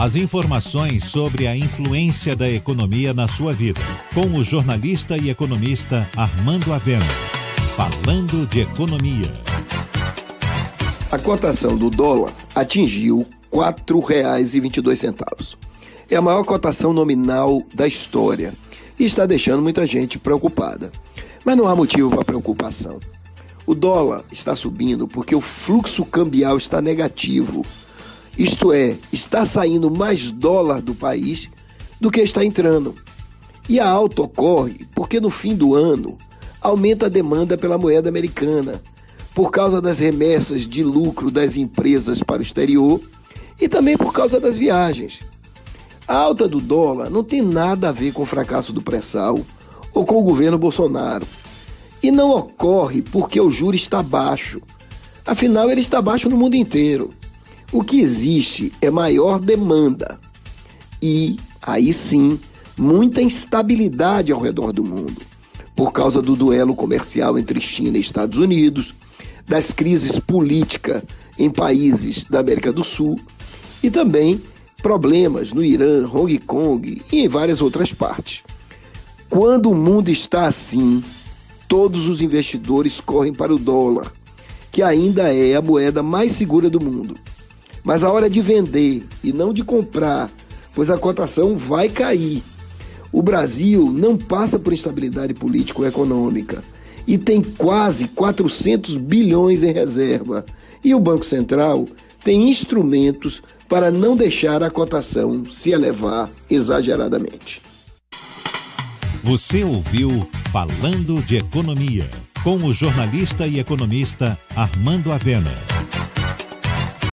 As informações sobre a influência da economia na sua vida, com o jornalista e economista Armando Avena. Falando de economia. A cotação do dólar atingiu R$ 4,22. É a maior cotação nominal da história e está deixando muita gente preocupada. Mas não há motivo para preocupação. O dólar está subindo porque o fluxo cambial está negativo isto é, está saindo mais dólar do país do que está entrando. E a alta ocorre porque no fim do ano aumenta a demanda pela moeda americana, por causa das remessas de lucro das empresas para o exterior e também por causa das viagens. A alta do dólar não tem nada a ver com o fracasso do pré-sal ou com o governo Bolsonaro. E não ocorre porque o juro está baixo. Afinal, ele está baixo no mundo inteiro. O que existe é maior demanda e, aí sim, muita instabilidade ao redor do mundo, por causa do duelo comercial entre China e Estados Unidos, das crises políticas em países da América do Sul e também problemas no Irã, Hong Kong e em várias outras partes. Quando o mundo está assim, todos os investidores correm para o dólar, que ainda é a moeda mais segura do mundo. Mas a hora de vender e não de comprar, pois a cotação vai cair. O Brasil não passa por instabilidade político-econômica e tem quase 400 bilhões em reserva. E o Banco Central tem instrumentos para não deixar a cotação se elevar exageradamente. Você ouviu Falando de Economia, com o jornalista e economista Armando Avena.